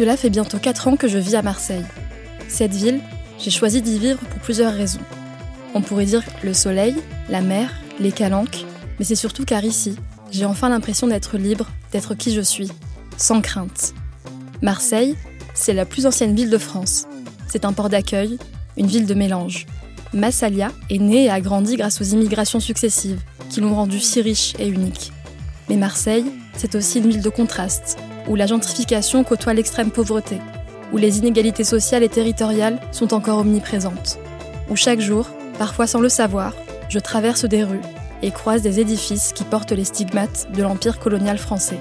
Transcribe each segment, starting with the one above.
Cela fait bientôt 4 ans que je vis à Marseille. Cette ville, j'ai choisi d'y vivre pour plusieurs raisons. On pourrait dire le soleil, la mer, les calanques, mais c'est surtout car ici, j'ai enfin l'impression d'être libre, d'être qui je suis, sans crainte. Marseille, c'est la plus ancienne ville de France. C'est un port d'accueil, une ville de mélange. Massalia est née et a grandi grâce aux immigrations successives, qui l'ont rendue si riche et unique. Mais Marseille, c'est aussi une ville de contraste, où la gentrification côtoie l'extrême pauvreté, où les inégalités sociales et territoriales sont encore omniprésentes, où chaque jour, parfois sans le savoir, je traverse des rues et croise des édifices qui portent les stigmates de l'empire colonial français.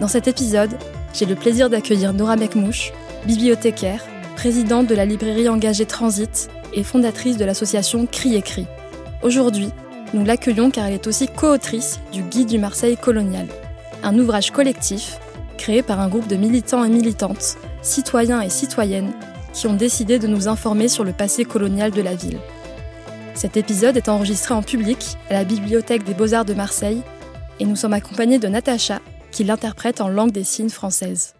Dans cet épisode, j'ai le plaisir d'accueillir Nora Mekmouche, bibliothécaire, présidente de la librairie engagée Transit et fondatrice de l'association Cri et. Aujourd'hui, nous l'accueillons car elle est aussi co-autrice du Guide du Marseille colonial, un ouvrage collectif créé par un groupe de militants et militantes, citoyens et citoyennes, qui ont décidé de nous informer sur le passé colonial de la ville. Cet épisode est enregistré en public à la Bibliothèque des Beaux-Arts de Marseille et nous sommes accompagnés de Natacha, qui l'interprète en langue des signes française.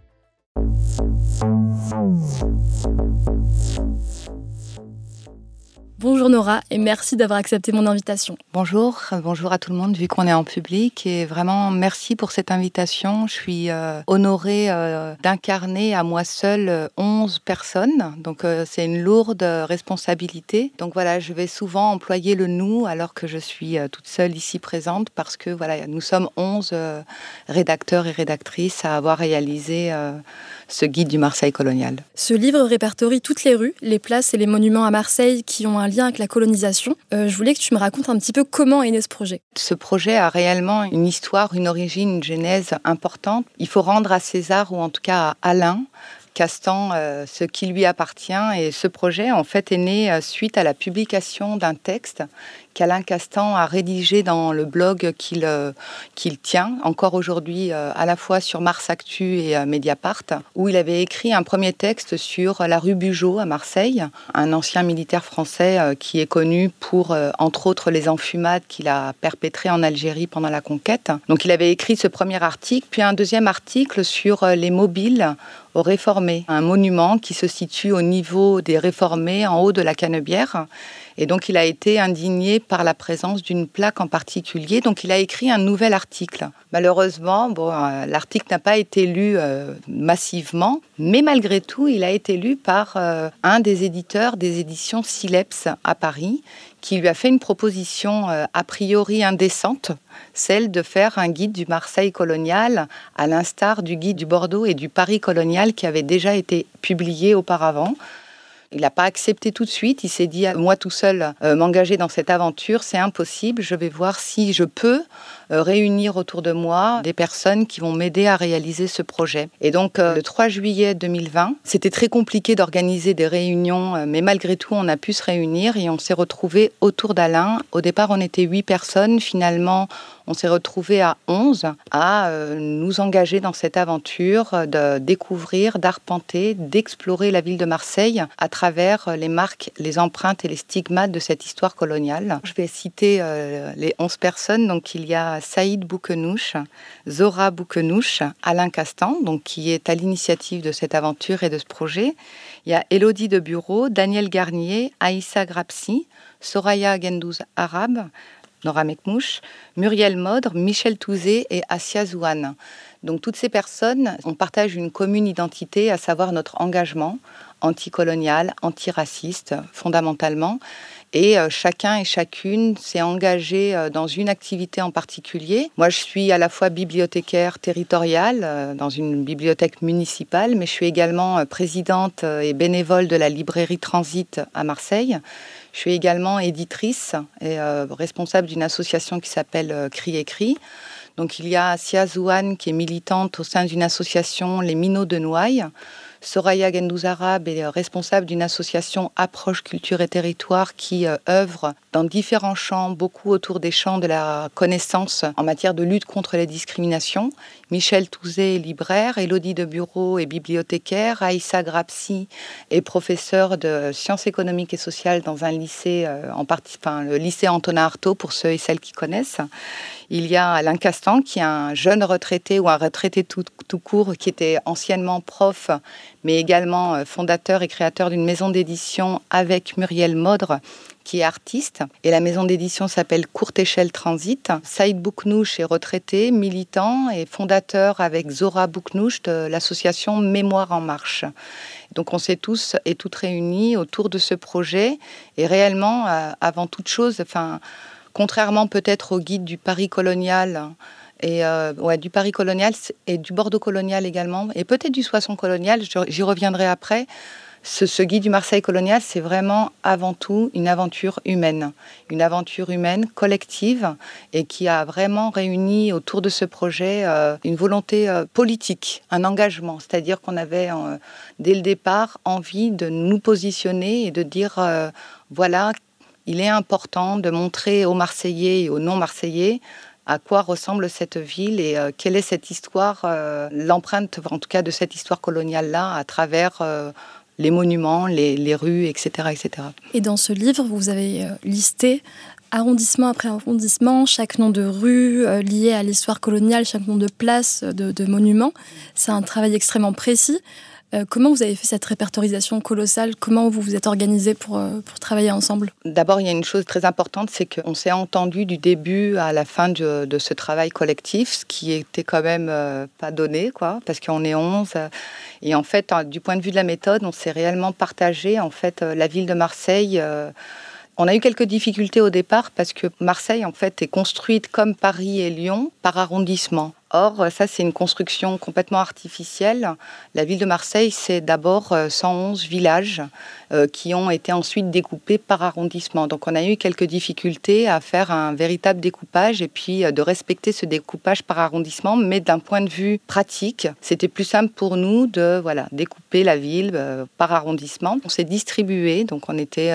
Bonjour Nora et merci d'avoir accepté mon invitation. Bonjour, bonjour à tout le monde vu qu'on est en public et vraiment merci pour cette invitation. Je suis euh, honorée euh, d'incarner à moi seule 11 personnes, donc euh, c'est une lourde responsabilité. Donc voilà, je vais souvent employer le nous alors que je suis toute seule ici présente parce que voilà, nous sommes 11 rédacteurs et rédactrices à avoir réalisé ce guide du Marseille colonial. Ce livre répertorie toutes les rues, les places et les monuments à Marseille qui ont un lien avec la colonisation. Euh, je voulais que tu me racontes un petit peu comment est né ce projet. Ce projet a réellement une histoire, une origine, une genèse importante. Il faut rendre à César, ou en tout cas à Alain, Castan euh, ce qui lui appartient. Et ce projet, en fait, est né euh, suite à la publication d'un texte qu'Alain Castan a rédigé dans le blog qu'il euh, tient encore aujourd'hui à la fois sur Mars Actu et Mediapart, où il avait écrit un premier texte sur la rue Bugeaud à Marseille, un ancien militaire français qui est connu pour, entre autres, les enfumades qu'il a perpétrées en Algérie pendant la conquête. Donc il avait écrit ce premier article, puis un deuxième article sur les mobiles aux réformés, un monument qui se situe au niveau des réformés en haut de la Canebière. Et donc il a été indigné par la présence d'une plaque en particulier. Donc il a écrit un nouvel article. Malheureusement, euh, l'article n'a pas été lu euh, massivement, mais malgré tout, il a été lu par euh, un des éditeurs des éditions Sileps à Paris, qui lui a fait une proposition a priori indécente, celle de faire un guide du Marseille colonial, à l'instar du guide du Bordeaux et du Paris colonial qui avait déjà été publié auparavant. Il n'a pas accepté tout de suite. Il s'est dit, moi tout seul, m'engager dans cette aventure, c'est impossible. Je vais voir si je peux euh, réunir autour de moi des personnes qui vont m'aider à réaliser ce projet. Et donc, euh, le 3 juillet 2020, c'était très compliqué d'organiser des réunions, euh, mais malgré tout, on a pu se réunir et on s'est retrouvés autour d'Alain. Au départ, on était huit personnes. Finalement, on s'est retrouvés à 11 à nous engager dans cette aventure de découvrir, d'arpenter, d'explorer la ville de Marseille à travers les marques, les empreintes et les stigmates de cette histoire coloniale. Je vais citer les 11 personnes. Donc il y a Saïd Boukenouche, Zora Boukenouche, Alain Castan, donc qui est à l'initiative de cette aventure et de ce projet. Il y a Elodie de Bureau, Daniel Garnier, Aïssa Grapsi, Soraya Gendouz Arabe, Nora Mekmouche, Muriel Modre, Michel Touzé et Asia Zouane. Donc toutes ces personnes, on partage une commune identité, à savoir notre engagement anticolonial, antiraciste, fondamentalement. Et euh, chacun et chacune s'est engagé euh, dans une activité en particulier. Moi, je suis à la fois bibliothécaire territoriale euh, dans une bibliothèque municipale, mais je suis également présidente et bénévole de la librairie Transit à Marseille. Je suis également éditrice et responsable d'une association qui s'appelle Cri Écrit. Donc il y a Sia Zouane qui est militante au sein d'une association Les Minots de Noailles Soraya Gendouzarab est responsable d'une association Approche Culture et Territoire qui euh, œuvre dans différents champs, beaucoup autour des champs de la connaissance en matière de lutte contre les discriminations. Michel Touzé est libraire, Elodie de Bureau est bibliothécaire, Aïssa Grapsi est professeur de sciences économiques et sociales dans un lycée, euh, en partie, enfin, le lycée Antonin Artaud pour ceux et celles qui connaissent. Il y a Alain Castan qui est un jeune retraité ou un retraité tout, tout court qui était anciennement prof, mais également euh, fondateur et créateur d'une maison d'édition avec Muriel Modre qui est artiste. Et la maison d'édition s'appelle Courte Échelle Transit. Saïd Bouknouch est retraité, militant et fondateur avec Zora Bouknouch de l'association Mémoire en Marche. Donc on s'est tous et toutes réunis autour de ce projet. Et réellement, euh, avant toute chose, enfin, contrairement peut-être au guide du Paris colonial, et euh, ouais, du Paris colonial et du Bordeaux colonial également, et peut-être du Soissons colonial, j'y reviendrai après ce, guide du Marseille colonial, c'est vraiment avant tout une aventure humaine, une aventure humaine collective et qui a vraiment réuni autour de ce projet euh, une volonté euh, politique, un engagement. C'est-à-dire qu'on avait euh, dès le départ envie de nous positionner et de dire voilà, il est important de montrer aux Marseillais et aux non-Marseillais à quoi ressemble cette ville et quelle est cette histoire, l'empreinte en tout cas de cette histoire coloniale-là à travers les monuments, les, rues, etc., etc. Et dans ce livre, vous avez euh, listé arrondissement après arrondissement, chaque nom de rue euh, lié à l'histoire coloniale, chaque nom de place, de, de monument. C'est un travail extrêmement précis. Euh, comment vous avez fait cette répertorisation colossale? Comment vous vous êtes organisé pour, euh, pour travailler ensemble? D'abord, il y a une chose très importante, c'est qu'on s'est entendu du début à la fin de, ce travail collectif, ce qui était quand même euh, pas donné, quoi, parce qu'on est 11. et en fait, du point de vue de la méthode, on s'est réellement partagé. En fait, la ville de Marseille. On a eu quelques difficultés au départ parce que Marseille, en fait, est construite comme Paris et Lyon par arrondissement. Or, ça, c'est une construction complètement artificielle. La ville de Marseille, c'est d'abord 111 euh, villages euh, qui ont été ensuite découpés par arrondissement. Donc, on a eu quelques difficultés à faire un véritable découpage et puis euh, de respecter ce découpage par arrondissement. Mais d'un point de vue pratique, c'était plus simple pour nous de voilà, découper la ville par arrondissement. On s'est distribué, donc on était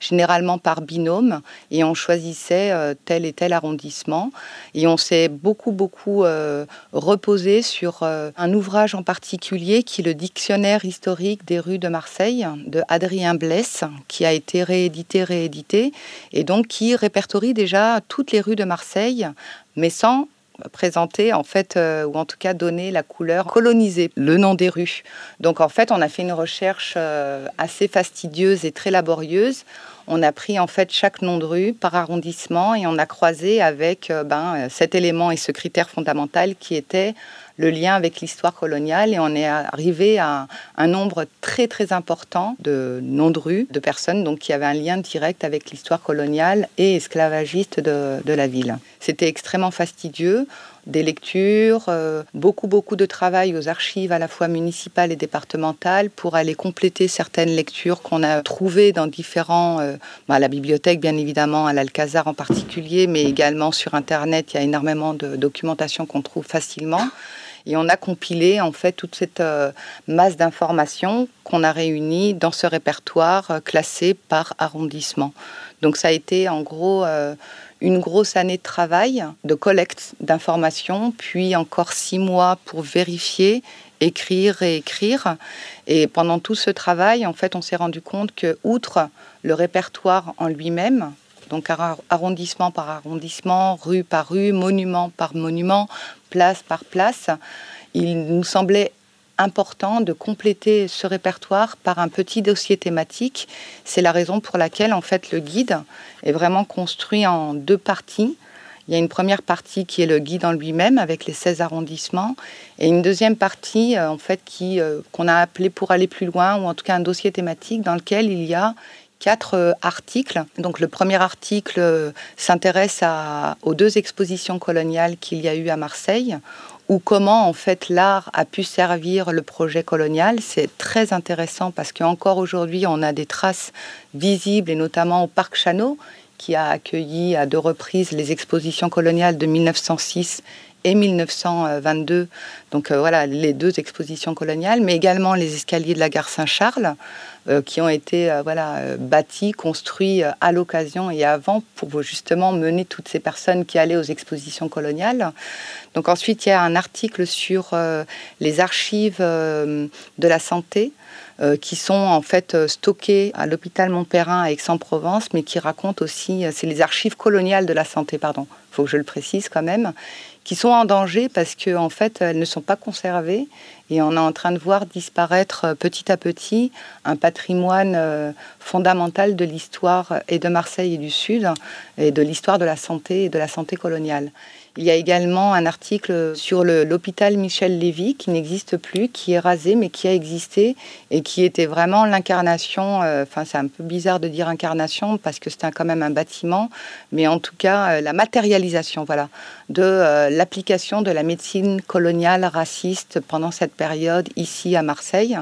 généralement par binôme et on choisissait tel et tel arrondissement. Et on s'est beaucoup, beaucoup euh, reposer sur euh, un ouvrage en particulier qui est le Dictionnaire historique des rues de Marseille de Adrien Blesse, qui a été réédité, réédité, et donc qui répertorie déjà toutes les rues de Marseille, mais sans présenter en fait euh, ou en tout cas donner la couleur colonisée, le nom des rues. Donc en fait, on a fait une recherche assez fastidieuse et très laborieuse on a pris en fait chaque nom de rue par arrondissement et on a croisé avec euh, ben, cet élément et ce critère fondamental qui était le lien avec l'histoire coloniale et on est arrivé à un nombre très très important de noms de rue, de personnes donc qui avaient un lien direct avec l'histoire coloniale et esclavagiste de la ville. C'était extrêmement fastidieux des lectures, euh, beaucoup, beaucoup de travail aux archives à la fois municipales et départementales pour aller compléter certaines lectures qu'on a trouvées dans différents, euh, bah, à la bibliothèque bien évidemment, à l'Alcazar en particulier, mais également sur Internet, il y a énormément de documentation qu'on trouve facilement. Et on a compilé en fait toute cette euh, masse d'informations qu'on a réunies dans ce répertoire classé par arrondissement. Donc ça a été en gros une grosse année de travail, de collecte d'informations, puis encore six mois pour vérifier, écrire et écrire. Et pendant tout ce travail, en fait, on s'est rendu compte que, outre le répertoire en lui-même, donc arrondissement par arrondissement, rue par rue, monument par monument, place par place. Il nous semblait important de compléter ce répertoire par un petit dossier thématique. C'est la raison pour laquelle en fait le guide est vraiment construit en deux parties. Il y a une première partie qui est le guide en lui-même avec les 16 arrondissements et une deuxième partie en fait qui qu'on a appelé pour aller plus loin ou en tout cas un dossier thématique dans lequel il y a quatre articles. Donc le premier article s'intéresse aux deux expositions coloniales qu'il y a eu à Marseille ou comment en fait l'art a pu servir le projet colonial. C'est très intéressant parce qu'encore aujourd'hui, on a des traces visibles et notamment au Parc Chanot qui a accueilli à deux reprises les expositions coloniales de 1906 et 1922. Donc euh, voilà, les deux expositions coloniales, mais également les escaliers de la gare Saint-Charles, qui ont été euh, voilà, bâtis, construits à l'occasion et avant pour justement mener toutes ces personnes qui allaient aux expositions coloniales. Donc ensuite, il y a un article sur les archives de la santé qui sont en fait stockées à l'hôpital Montperrin à Aix-en-Provence, mais qui racontent aussi, c'est les archives coloniales de la santé, pardon, il faut que je le précise quand même, qui sont en danger parce qu'en en fait, elles ne sont pas conservées et on est en train de voir disparaître euh, petit à petit un patrimoine euh, fondamental de l'histoire et de Marseille et du Sud et de l'histoire de la santé et de la santé coloniale. Il y a également un article sur l'hôpital Michel Lévy qui n'existe plus, qui est rasé, mais qui a existé et qui était vraiment l'incarnation. Euh, enfin, c'est un peu bizarre de dire incarnation parce que c'est quand même un bâtiment, mais en tout cas, euh, la matérialisation, voilà, de euh, l'application de la médecine coloniale raciste pendant cette période ici à Marseille.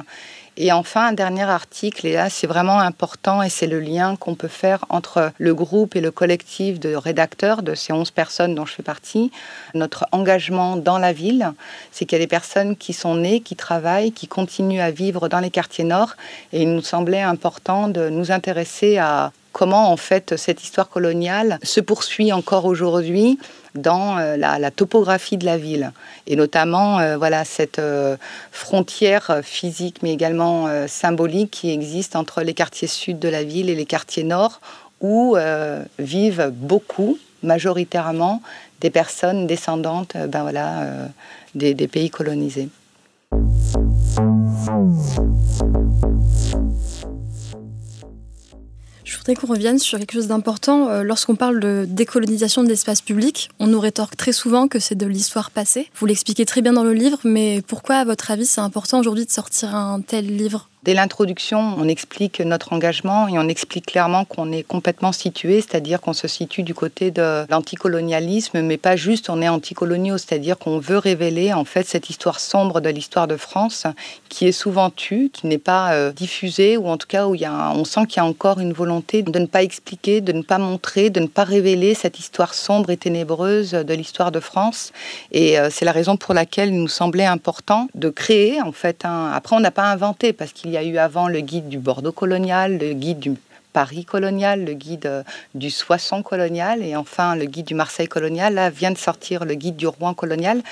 Et enfin, un dernier article, et là c'est vraiment important, et c'est le lien qu'on peut faire entre le groupe et le collectif de rédacteurs de ces 11 personnes dont je fais partie. Notre engagement dans la ville, c'est qu'il y a des personnes qui sont nées, qui travaillent, qui continuent à vivre dans les quartiers nord, et il nous semblait important de nous intéresser à comment en fait cette histoire coloniale se poursuit encore aujourd'hui dans euh, la, topographie de la ville et notamment euh, voilà cette euh, frontière physique mais également symbolique qui existe entre les quartiers sud de la ville et les quartiers nord où vivent beaucoup majoritairement des personnes descendantes ben voilà, des pays colonisés. Je voudrais qu'on revienne sur quelque chose d'important. Euh, lorsqu'on parle de décolonisation de l'espace public, on nous rétorque très souvent que c'est de l'histoire passée. Vous l'expliquez très bien dans le livre, mais pourquoi, à votre avis, c'est important aujourd'hui de sortir un tel livre? Dès l'introduction, on explique notre engagement et on explique clairement qu'on est complètement situé, c'est-à-dire qu'on se situe du côté de l'anticolonialisme, mais pas juste on est anticoloniaux, c'est-à-dire qu'on veut révéler en fait cette histoire sombre de l'histoire de France qui est souvent tue, qui n'est pas euh, diffusée, ou en tout cas où y a on sent qu'il y a encore une volonté de ne pas expliquer, de ne pas montrer, de ne pas révéler cette histoire sombre et ténébreuse de l'histoire de France. Et euh, c'est la raison pour laquelle il nous semblait important de créer en fait un... Après, on n'a pas inventé parce qu'il il y a eu avant le guide du Bordeaux colonial, le guide du Paris colonial, le guide euh, du Soissons colonial et enfin le guide du Marseille colonial. Là vient de sortir le guide du Rouen colonial.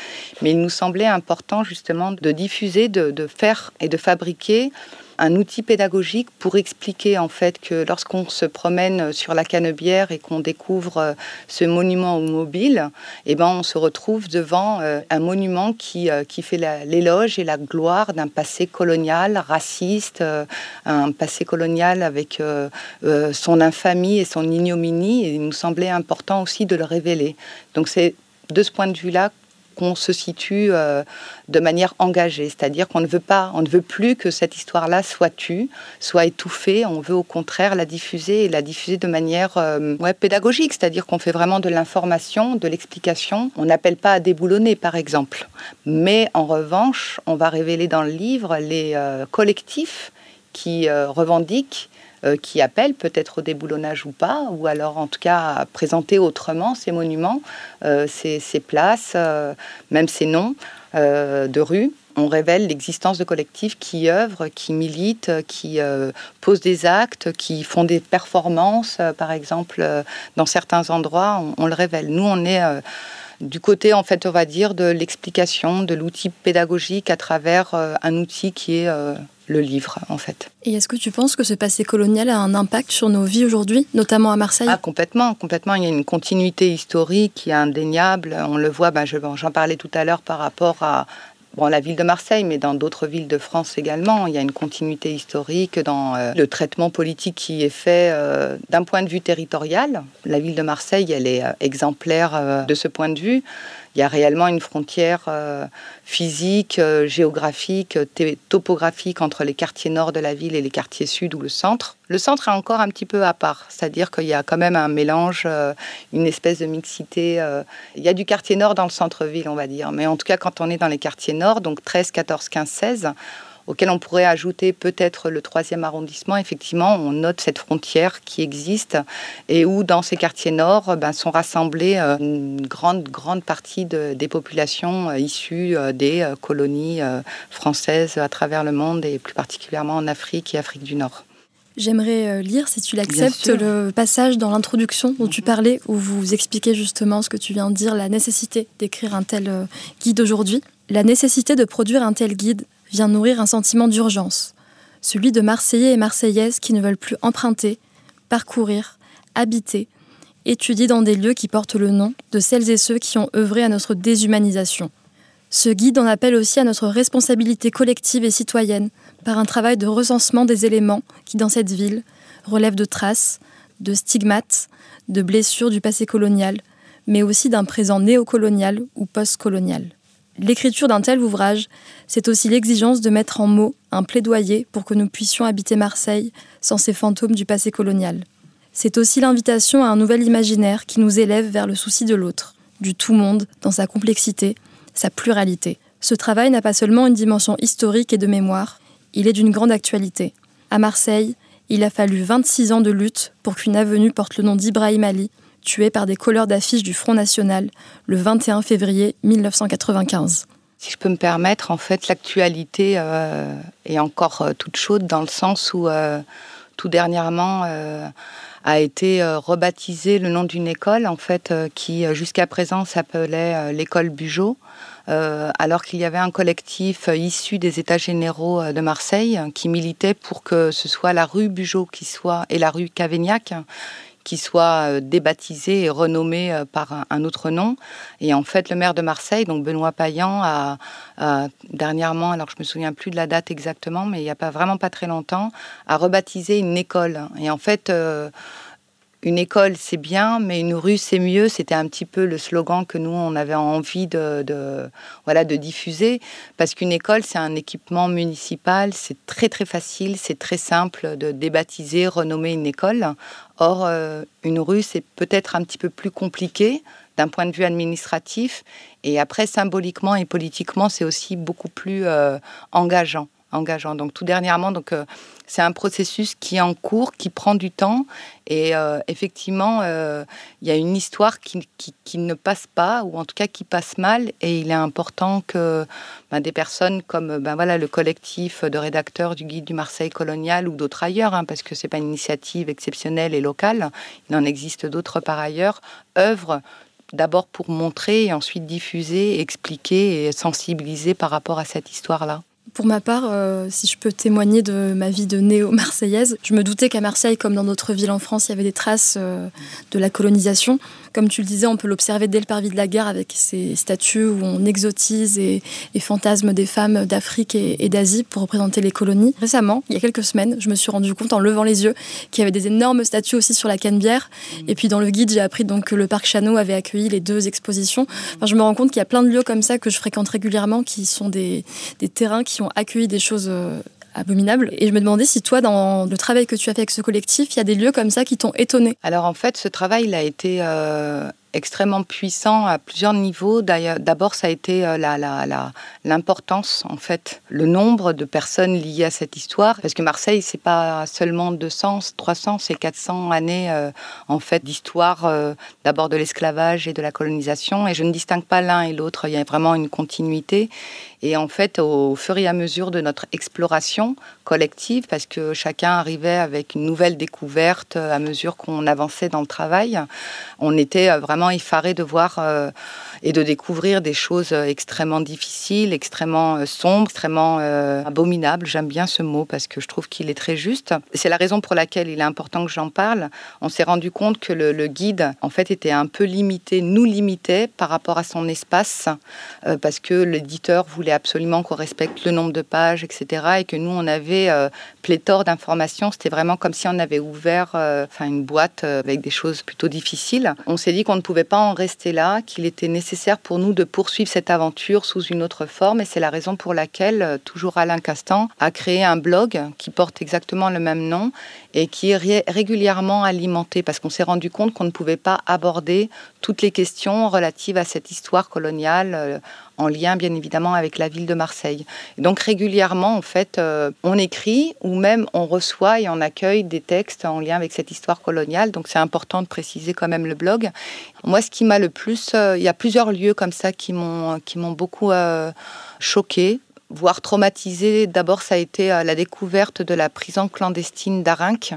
Mais il nous semblait important justement de diffuser, de faire et de fabriquer un outil pédagogique pour expliquer en fait que lorsqu'on se promène sur la Canebière et qu'on découvre euh, ce monument mobile, eh ben on se retrouve devant euh, un monument qui, euh, qui fait l'éloge et la gloire d'un passé colonial, raciste, un passé colonial avec son infamie et son ignominie. Il nous semblait important aussi de le révéler. Donc c'est de ce point de vue-là qu'on se situe euh, de manière engagée, c'est-à-dire qu'on ne veut pas, on ne veut plus que cette histoire-là soit tue, soit étouffée. On veut au contraire la diffuser et la diffuser de manière euh, pédagogique, c'est-à-dire qu'on fait vraiment de l'information, de l'explication. On n'appelle pas à déboulonner, par exemple, mais en revanche, on va révéler dans le livre les euh, collectifs qui revendiquent euh, qui appellent peut-être au déboulonnage ou pas, ou alors en tout cas à présenter autrement ces monuments, euh, ces, places, euh, même ces noms de rues on révèle l'existence de collectifs qui œuvrent, qui militent, qui posent des actes, qui font des performances, par exemple, dans certains endroits, on, le révèle. Nous, on est du côté, en fait, on va dire, de l'explication, de l'outil pédagogique à travers un outil qui est le livre, en fait. Et est-ce que tu penses que ce passé colonial a un impact sur nos vies aujourd'hui, notamment à Marseille? Ah, complètement, complètement. Il y a une continuité historique qui est indéniable. On le voit, ben, j'en parlais tout à l'heure par rapport à bon, la ville de Marseille, mais dans d'autres villes de France également. Il y a une continuité historique dans euh, le traitement politique qui est fait euh, d'un point de vue territorial. La ville de Marseille, elle est exemplaire de ce point de vue il y a réellement une frontière euh, physique, euh, géographique, topographique entre les quartiers nord de la ville et les quartiers sud ou le centre. Le centre est encore un petit peu à part, c'est-à-dire qu'il y a quand même un mélange, euh, une espèce de mixité. il y a du quartier nord dans le centre-ville, on va dire, mais en tout cas quand on est dans les quartiers nord, donc 13, 14, 15, 16, auquel on pourrait ajouter peut-être le troisième arrondissement, effectivement, on note cette frontière qui existe et où dans ces quartiers nord ben, sont rassemblées euh, une grande, grande partie des populations euh, issues euh, des colonies françaises à travers le monde et plus particulièrement en Afrique et Afrique du Nord. J'aimerais lire, si tu l'acceptes, le passage dans l'introduction dont tu mhm. parlais, où vous expliquez justement ce que tu viens de dire, la nécessité d'écrire un tel guide aujourd'hui. La nécessité de produire un tel guide vient nourrir un sentiment d'urgence, celui de Marseillais et Marseillaises qui ne veulent plus emprunter, parcourir, habiter, étudier dans des lieux qui portent le nom de celles et ceux qui ont œuvré à notre déshumanisation. Ce guide en appelle aussi à notre responsabilité collective et citoyenne par un travail de recensement des éléments qui, dans cette ville, relèvent de traces, de stigmates, de blessures du passé colonial, mais aussi d'un présent néocolonial ou postcolonial. L'écriture d'un tel ouvrage, c'est aussi l'exigence de mettre en mots un plaidoyer pour que nous puissions habiter Marseille sans ces fantômes du passé colonial. C'est aussi l'invitation à un nouvel imaginaire qui nous élève vers le souci de l'autre, du tout-monde dans sa complexité, sa pluralité. Ce travail n'a pas seulement une dimension historique et de mémoire, il est d'une grande actualité. À Marseille, il a fallu 26 ans de lutte pour qu'une avenue porte le nom d'Ibrahim Ali, tué par des couleurs d'affiches du Front National le 21 février 1995. Si je peux me permettre, en fait, l'actualité euh, est encore euh, toute chaude dans le sens où euh, tout dernièrement a été rebaptisé le nom d'une école, en fait, qui jusqu'à présent s'appelait l'école Bugeaud. alors qu'il y avait un collectif issu des États généraux de Marseille qui militait pour que ce soit la rue Bugeaud qui soit et la rue Cavaignac qui soit euh, débaptisé et renommé euh, par un, autre nom. Et en fait, le maire de Marseille, donc Benoît Payan, a, dernièrement, alors je me souviens plus de la date exactement, mais il n'y a pas vraiment pas très longtemps, a rebaptisé une école. Et en fait, euh, une école, c'est bien, mais une rue, c'est mieux. C'était un petit peu le slogan que nous, on avait envie de, voilà, de diffuser. Parce qu'une école, c'est un équipement municipal. C'est très, très facile, c'est très simple de débaptiser, renommer une école. Or, euh, une rue, c'est peut-être un petit peu plus compliqué d'un point de vue administratif. Et après, symboliquement et politiquement, c'est aussi beaucoup plus euh, engageant engageant. Donc tout dernièrement, donc euh, c'est un processus qui est en cours, qui prend du temps, et euh, effectivement, euh, il y a une histoire qui, ne passe pas, ou en tout cas qui passe mal, et il est important que ben, des personnes comme ben, voilà le collectif de rédacteurs du guide du Marseille colonial ou d'autres ailleurs, hein, parce que c'est pas une initiative exceptionnelle et locale, il en existe d'autres par ailleurs, œuvrent d'abord pour montrer et ensuite diffuser, expliquer et sensibiliser par rapport à cette histoire-là. Pour ma part, euh, si je peux témoigner de ma vie de néo-marseillaise, je me doutais qu'à Marseille, comme dans d'autres villes en France, il y avait des traces euh, de la colonisation. Comme tu le disais, on peut l'observer dès le parvis de la guerre avec ces statues où on exotise et, fantasme des femmes d'Afrique et, d'Asie pour représenter les colonies. Récemment, il y a quelques semaines, je me suis rendu compte en levant les yeux qu'il y avait des énormes statues aussi sur la Canebière. Et puis dans le guide, j'ai appris donc que le parc Chano avait accueilli les deux expositions. Enfin, je me rends compte qu'il y a plein de lieux comme ça que je fréquente régulièrement qui sont des, des terrains qui ont accueilli des choses euh, Et je me demandais si toi, dans le travail que tu as fait avec ce collectif, il y a des lieux comme ça qui t'ont étonné. Alors en fait, ce travail, il a été euh, extrêmement puissant à plusieurs niveaux. D'abord, ça a été euh, l'importance, en fait, le nombre de personnes liées à cette histoire. Parce que Marseille, c'est pas seulement 200, 300, c'est 400 années, euh, en fait, d'histoire, d'abord de l'esclavage et de la colonisation. Et je ne distingue pas l'un et l'autre. Il y a vraiment une continuité. Et en fait, au fur et à mesure de notre exploration collective, parce que chacun arrivait avec une nouvelle découverte à mesure qu'on avançait dans le travail, on était vraiment effaré de voir euh, et de découvrir des choses euh, extrêmement difficiles, extrêmement euh, sombres, extrêmement abominables. J'aime bien ce mot parce que je trouve qu'il est très juste. C'est la raison pour laquelle il est important que j'en parle. On s'est rendu compte que le, guide, en fait, était un peu limité, nous limitait par rapport à son espace, parce que l'éditeur voulait absolument qu'on respecte le nombre de pages, etc. Et que nous, on avait euh, pléthore d'informations. C'était vraiment comme si on avait ouvert euh, une boîte euh, avec des choses plutôt difficiles. On s'est dit qu'on ne pouvait pas en rester là, qu'il était nécessaire pour nous de poursuivre cette aventure sous une autre forme. Et c'est la raison pour laquelle, toujours Alain Castan, a créé un blog qui porte exactement le même nom et qui est régulièrement alimenté parce qu'on s'est rendu compte qu'on ne pouvait pas aborder toutes les questions relatives à cette histoire coloniale en lien bien évidemment avec la ville de Marseille. donc régulièrement en fait euh, on écrit ou même on reçoit et on accueille des textes en lien avec cette histoire coloniale. Donc c'est important de préciser quand même le blog. Moi ce qui m'a le plus, euh, il y a plusieurs lieux comme ça qui m'ont qui m'ont beaucoup choqué voire traumatisé. D'abord, ça a été la découverte de la prison clandestine d'Arinque,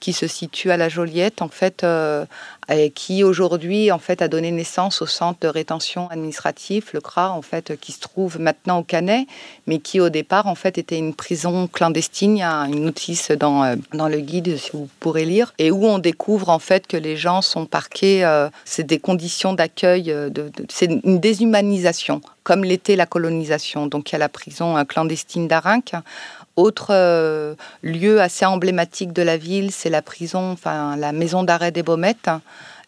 qui se situe à la Joliette, en fait, euh, et qui aujourd'hui en fait a donné naissance au centre de rétention administratif, le CRA, en fait, qui se trouve maintenant au Canet, mais qui au départ en fait était une prison clandestine. Il y a une notice dans, euh, dans le guide, si vous pourrez lire, et où on découvre en fait que les gens sont parqués. Euh, c'est des conditions d'accueil, c'est une déshumanisation, comme l'était la colonisation. Donc il y a la prison clandestine d'Arinque autre euh, lieu assez emblématique de la ville, c'est la prison, enfin la maison d'arrêt des Baumettes.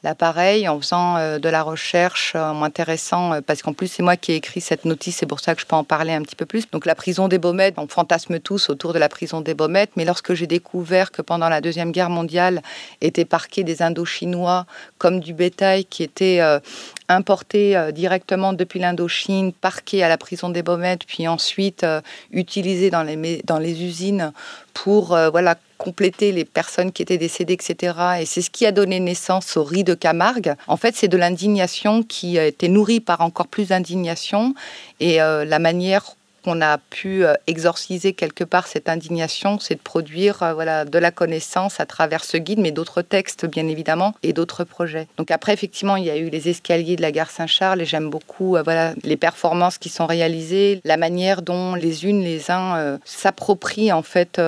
Là, pareil, en faisant euh, de la recherche, euh, en m'intéressant, parce qu'en plus, c'est moi qui ai écrit cette notice, c'est pour ça que je peux en parler un petit peu plus. Donc, la prison des Baumettes, on fantasme tous autour de la prison des Baumettes, mais lorsque j'ai découvert que pendant la Deuxième Guerre mondiale étaient parqués des Indochinois comme du bétail qui était importé euh, directement depuis l'Indochine, parqué à la prison des Baumettes, puis ensuite euh, utilisé dans les, dans les usines pour euh, voilà, compléter les personnes qui étaient décédées, etc. Et c'est ce qui a donné naissance au riz de Camargue. En fait, c'est de l'indignation qui a été nourrie par encore plus d'indignation. Et la manière qu'on a pu euh, exorciser quelque part cette indignation, c'est de produire euh, voilà, de la connaissance à travers ce guide, mais d'autres textes, bien évidemment, et d'autres projets. Donc après, effectivement, il y a eu les escaliers de la gare Saint-Charles, et j'aime beaucoup euh, voilà, les performances qui sont réalisées, la manière dont les unes, les uns s'approprient en fait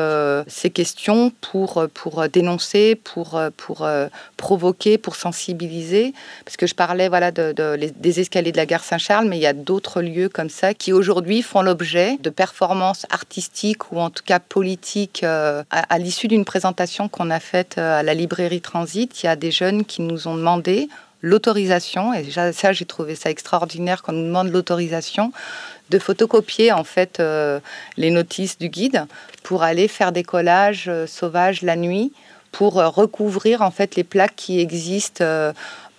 ces questions pour, pour dénoncer, pour, pour provoquer, pour sensibiliser. Parce que je parlais voilà, de, des escaliers de la gare Saint-Charles, mais il y a d'autres lieux comme ça qui aujourd'hui font l'objet de performance artistique ou en tout cas politique. Euh, à, l'issue d'une présentation qu'on a faite euh, à la librairie Transit, il y a des jeunes qui nous ont demandé l'autorisation, et ça j'ai trouvé ça extraordinaire qu'on nous demande l'autorisation de photocopier en fait euh, les notices du guide pour aller faire des collages sauvages la nuit pour recouvrir en fait les plaques qui existent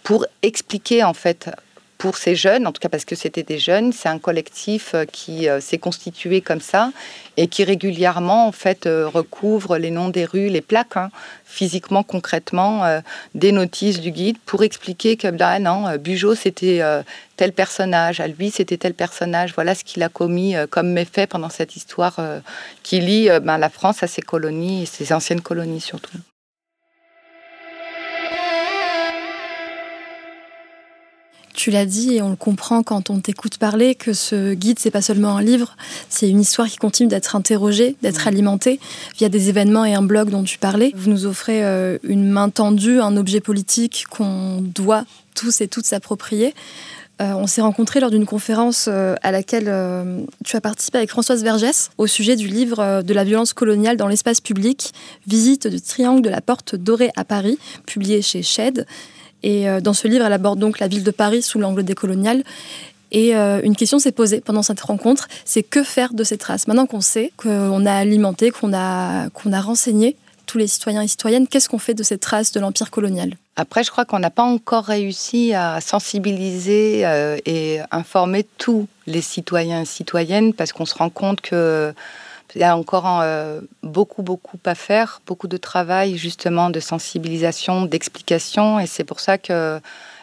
pour expliquer en fait pour ces jeunes, en tout cas parce que c'était des jeunes, c'est un collectif euh, qui euh, s'est constitué comme ça et qui régulièrement en fait euh, recouvre les noms des rues, les plaques, hein, physiquement, concrètement, des notices du guide pour expliquer que bah, non, Bugeaud c'était tel personnage, à lui c'était tel personnage, voilà ce qu'il a commis comme méfait pendant cette histoire qui lie ben, la France à ses colonies et ses anciennes colonies surtout. Tu l'as dit et on le comprend quand on t'écoute parler que ce guide c'est pas seulement un livre, c'est une histoire qui continue d'être interrogée, d'être mmh. alimentée via des événements et un blog dont tu parlais. Vous nous offrez euh, une main tendue, un objet politique qu'on doit tous et toutes s'approprier. Euh, on s'est rencontrés lors d'une conférence euh, à laquelle tu as participé avec Françoise Vergès au sujet du livre de la violence coloniale dans l'espace public, Visite du triangle de la porte dorée à Paris, publié chez Shed. Et euh, dans ce livre, elle aborde donc la ville de Paris sous l'angle décolonial. Et euh, une question s'est posée pendant cette rencontre, c'est que faire de ces traces Maintenant qu'on sait, qu'on a alimenté, qu'on a, qu'on a renseigné tous les citoyens et citoyennes, qu'est-ce qu'on fait de ces traces de l'empire colonial? Après, je crois qu'on n'a pas encore réussi à sensibiliser euh, et informer tous les citoyens et citoyennes, parce qu'on se rend compte que il y a encore euh, beaucoup, beaucoup à faire, beaucoup de travail justement de sensibilisation, d'explication. Et c'est pour ça que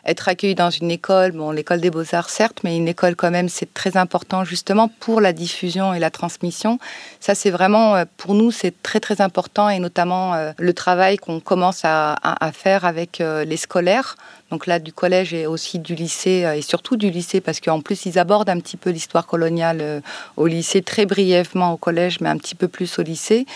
être accueilli dans une école, bon, l'école des beaux-arts certes, mais une école quand même, c'est très important justement pour la diffusion et la transmission. Ça, c'est vraiment, euh, pour nous, c'est très très important et notamment euh, le travail qu'on commence à, à, faire avec les scolaires donc là du collège et aussi du lycée, et surtout du lycée, parce qu'en plus ils abordent un petit peu l'histoire coloniale au lycée, très brièvement au collège, mais un petit peu plus au lycée.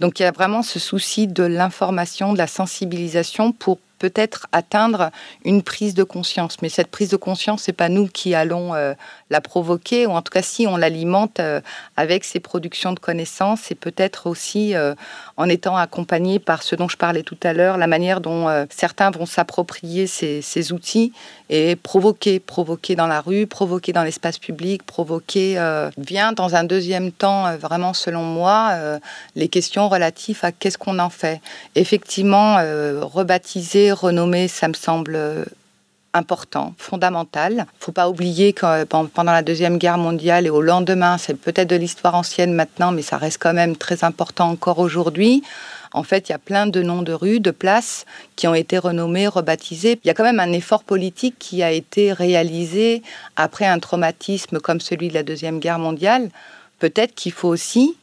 Donc il y a vraiment ce souci de l'information, de la sensibilisation pour peut-être atteindre une prise de conscience. Mais cette prise de conscience, c'est pas nous qui allons euh, la provoquer, ou en tout cas si on l'alimente euh, avec ces productions de connaissances, et peut-être aussi euh, en étant accompagné par ce dont je parlais tout à l'heure, la manière dont certains vont s'approprier ces, outils et provoquer, provoquer dans la rue, provoquer dans l'espace public, provoquer vient dans un deuxième temps, vraiment selon moi, les questions relatives à qu'est-ce qu'on en fait. Effectivement, rebaptiser renommé, ça me semble euh, important, fondamental. Il ne faut pas oublier que euh, pendant la Deuxième Guerre mondiale et au lendemain, c'est peut-être de l'histoire ancienne maintenant, mais ça reste quand même très important encore aujourd'hui. En fait, il y a plein de noms de rues, de places qui ont été renommés, rebaptisés. Il y a quand même un effort politique qui a été réalisé après un traumatisme comme celui de la Deuxième Guerre mondiale. Peut-être qu'il faut aussi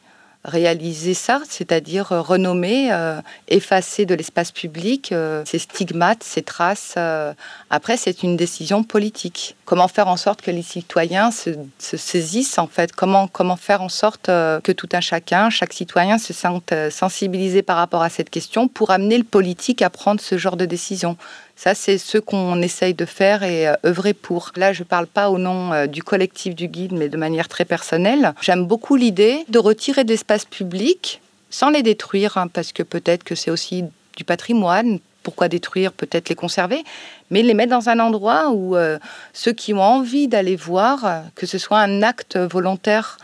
réaliser ça, c'est-à-dire euh, renommer, euh, effacer de l'espace public euh, ces stigmates, ces traces. Après, c'est une décision politique. Comment faire en sorte que les citoyens se, saisissent, en fait? Comment, comment faire en sorte que tout un chacun, chaque citoyen se sente sensibilisé par rapport à cette question pour amener le politique à prendre ce genre de décision? Ça, c'est ce qu'on essaye de faire et euh, œuvrer pour. Là, je ne parle pas au nom euh, du collectif du guide, mais de manière très personnelle. J'aime beaucoup l'idée de retirer d'espaces publics sans les détruire, hein, parce que peut-être que c'est aussi du patrimoine. Pourquoi détruire? Peut-être les conserver mais les mettre dans un endroit où euh, ceux qui ont envie d'aller voir, que ce soit un acte volontaire,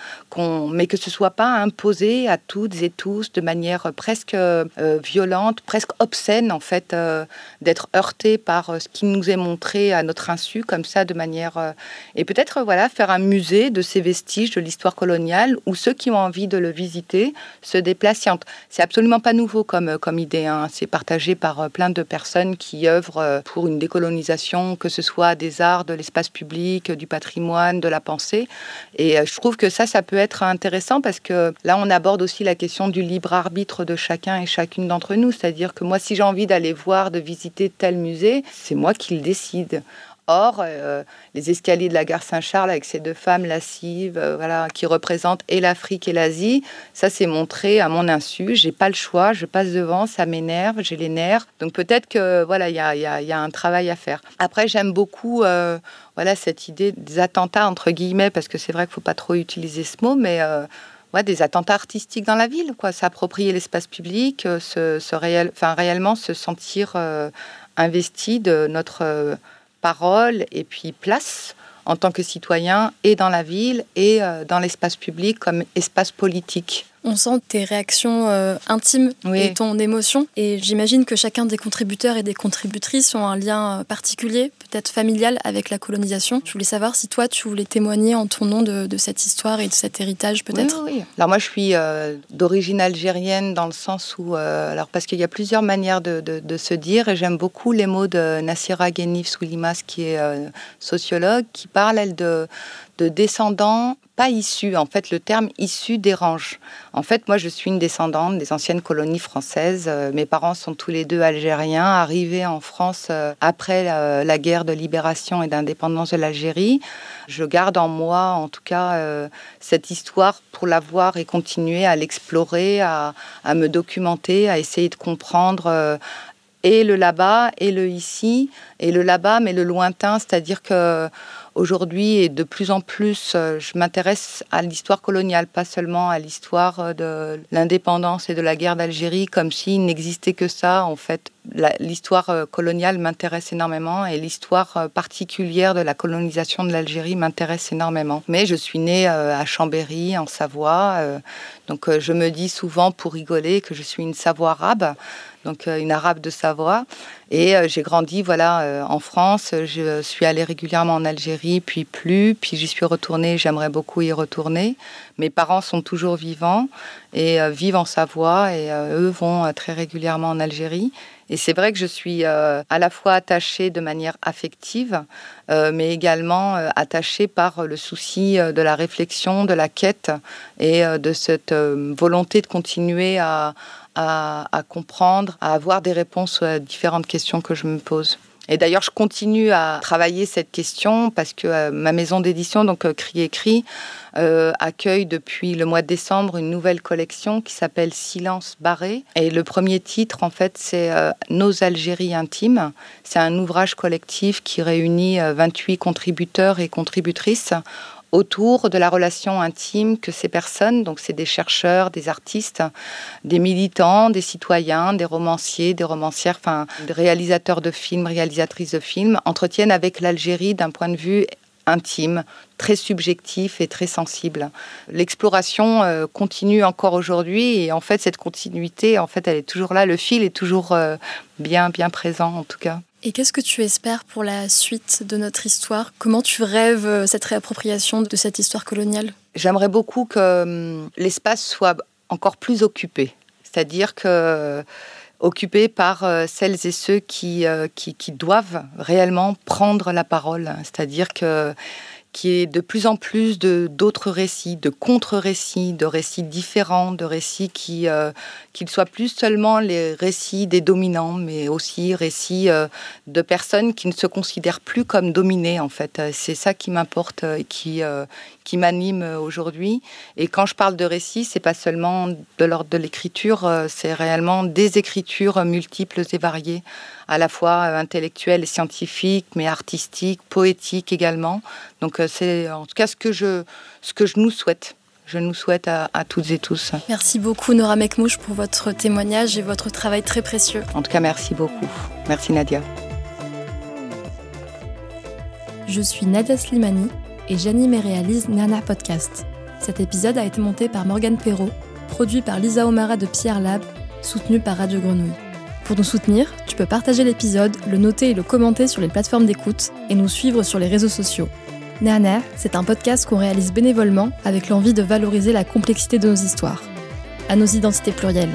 mais que ce soit pas imposé à toutes et tous de manière presque euh, violente, presque obscène en fait, euh, d'être heurté par ce qui nous est montré à notre insu comme ça de manière et peut-être voilà faire un musée de ces vestiges de l'histoire coloniale où ceux qui ont envie de le visiter se déplacent. C'est absolument pas nouveau comme comme idée, hein. c'est partagé par plein de personnes qui œuvrent pour une colonisation, que ce soit des arts, de l'espace public, du patrimoine, de la pensée. Et euh, je trouve que ça, ça peut être intéressant parce que là, on aborde aussi la question du libre arbitre de chacun et chacune d'entre nous. C'est-à-dire que moi, si j'ai envie d'aller voir, de visiter tel musée, c'est moi qui le décide. Or, euh, les escaliers de la gare Saint-Charles avec ces deux femmes lascives, euh, voilà, qui représentent et l'Afrique et l'Asie, ça c'est montré à mon insu. J'ai pas le choix, je passe devant, ça m'énerve, j'ai les nerfs. Donc peut-être que voilà, il y a, un travail à faire. Après, j'aime beaucoup euh, voilà cette idée des attentats entre guillemets, parce que c'est vrai qu'il faut pas trop utiliser ce mot, mais des attentats artistiques dans la ville, quoi. S'approprier l'espace public, se, réel, enfin, réellement se sentir investi de notre parole et puis place en tant que citoyen et dans la ville et euh, dans l'espace public comme espace politique. On sent tes réactions euh, intimes et ton émotion. Et j'imagine que chacun des contributeurs et des contributrices ont un lien euh, particulier, peut-être familial, avec la colonisation. Je voulais savoir si toi, tu voulais témoigner en ton nom de, cette histoire et de cet héritage, peut-être. Oui, Alors moi, je suis euh, d'origine algérienne dans le sens où, alors parce qu'il y a plusieurs manières de, se dire, et j'aime beaucoup les mots de Nassira Ghenif Soulimas, qui est sociologue, qui parle, elle, de, de descendants pas issus. En fait, le terme issu dérange. En fait, moi, je suis une descendante des anciennes colonies françaises. Euh, mes parents sont tous les deux algériens, arrivés en France euh, après la, guerre de libération et d'indépendance de l'Algérie. Je garde en moi, en tout cas, euh, cette histoire pour la voir et continuer à l'explorer, à, à, me documenter, à essayer de comprendre et le là-bas et le ici et le là-bas mais le lointain c'est-à-dire que aujourd'hui et de plus en plus, euh, je m'intéresse à l'histoire coloniale, pas seulement à l'histoire euh, de l'indépendance et de la guerre d'Algérie, comme s'il n'existait que ça. En fait, l'histoire euh, coloniale m'intéresse énormément et l'histoire particulière de la colonisation de l'Algérie m'intéresse énormément. Mais je suis née à Chambéry, en Savoie, donc je me dis souvent pour rigoler que je suis une Savoie arabe donc euh, une arabe de Savoie. Et euh, j'ai grandi voilà euh, en France. Je suis allée régulièrement en Algérie, puis plus, puis j'y suis retournée. J'aimerais beaucoup y retourner. Mes parents sont toujours vivants et vivent en Savoie et eux vont très régulièrement en Algérie. Et c'est vrai que je suis à la fois attachée de manière affective, mais également attachée par le souci de la réflexion, de la quête et de cette volonté de continuer à, à, comprendre, à avoir des réponses à différentes questions que je me pose. Et d'ailleurs, je continue à travailler cette question parce que euh, ma maison d'édition, donc euh, Cri Écrit, euh, accueille depuis le mois de décembre une nouvelle collection qui s'appelle Silence barré. Et le premier titre, en fait, c'est Nos Algéries intimes. C'est un ouvrage collectif qui réunit 28 contributeurs et contributrices autour de la relation intime que ces personnes, donc c'est des chercheurs, des artistes, des militants, des citoyens, des romanciers, des romancières, enfin des réalisateurs de films, réalisatrices de films, entretiennent avec l'Algérie d'un point de vue intime, très subjectif et très sensible. L'exploration euh, continue encore aujourd'hui et en fait cette continuité, en fait, elle est toujours là. Le fil est toujours euh, bien bien présent en tout cas. Et qu'est-ce que tu espères pour la suite de notre histoire? Comment tu rêves euh, cette réappropriation de cette histoire coloniale? J'aimerais beaucoup que hum, l'espace soit encore plus occupé, c'est-à-dire que occupé par euh, celles et ceux euh, qui, qui doivent réellement prendre la parole, c'est-à-dire que qui est de plus en plus de d'autres récits, de contre-récits, de récits différents, de récits qui euh, qu'ils soient plus seulement les récits des dominants, mais aussi récits euh, de personnes qui ne se considèrent plus comme dominées en fait. C'est ça qui m'importe et qui euh, qui m'anime aujourd'hui. Et quand je parle de récits, c'est pas seulement de l'ordre de l'écriture, c'est réellement des écritures multiples et variées à la fois euh, intellectuelle et scientifique, mais artistique, poétique également. Donc c'est en tout cas ce que je, ce que je nous souhaite. Je nous souhaite à, toutes et tous. Merci beaucoup Nora Mekmouche pour votre témoignage et votre travail très précieux. En tout cas, merci beaucoup. Merci Nadia. Je suis Nadia Slimani et j'anime et réalise Nana Podcast. Cet épisode a été monté par Morgane Perrault, produit par Lisa Omara de Pierre Lab, soutenu par Radio Grenouille. Pour nous soutenir, tu peux partager l'épisode, le noter et le commenter sur les plateformes d'écoute et nous suivre sur les réseaux sociaux. Néaner, c'est un podcast qu'on réalise bénévolement avec l'envie de valoriser la complexité de nos histoires, à nos identités plurielles.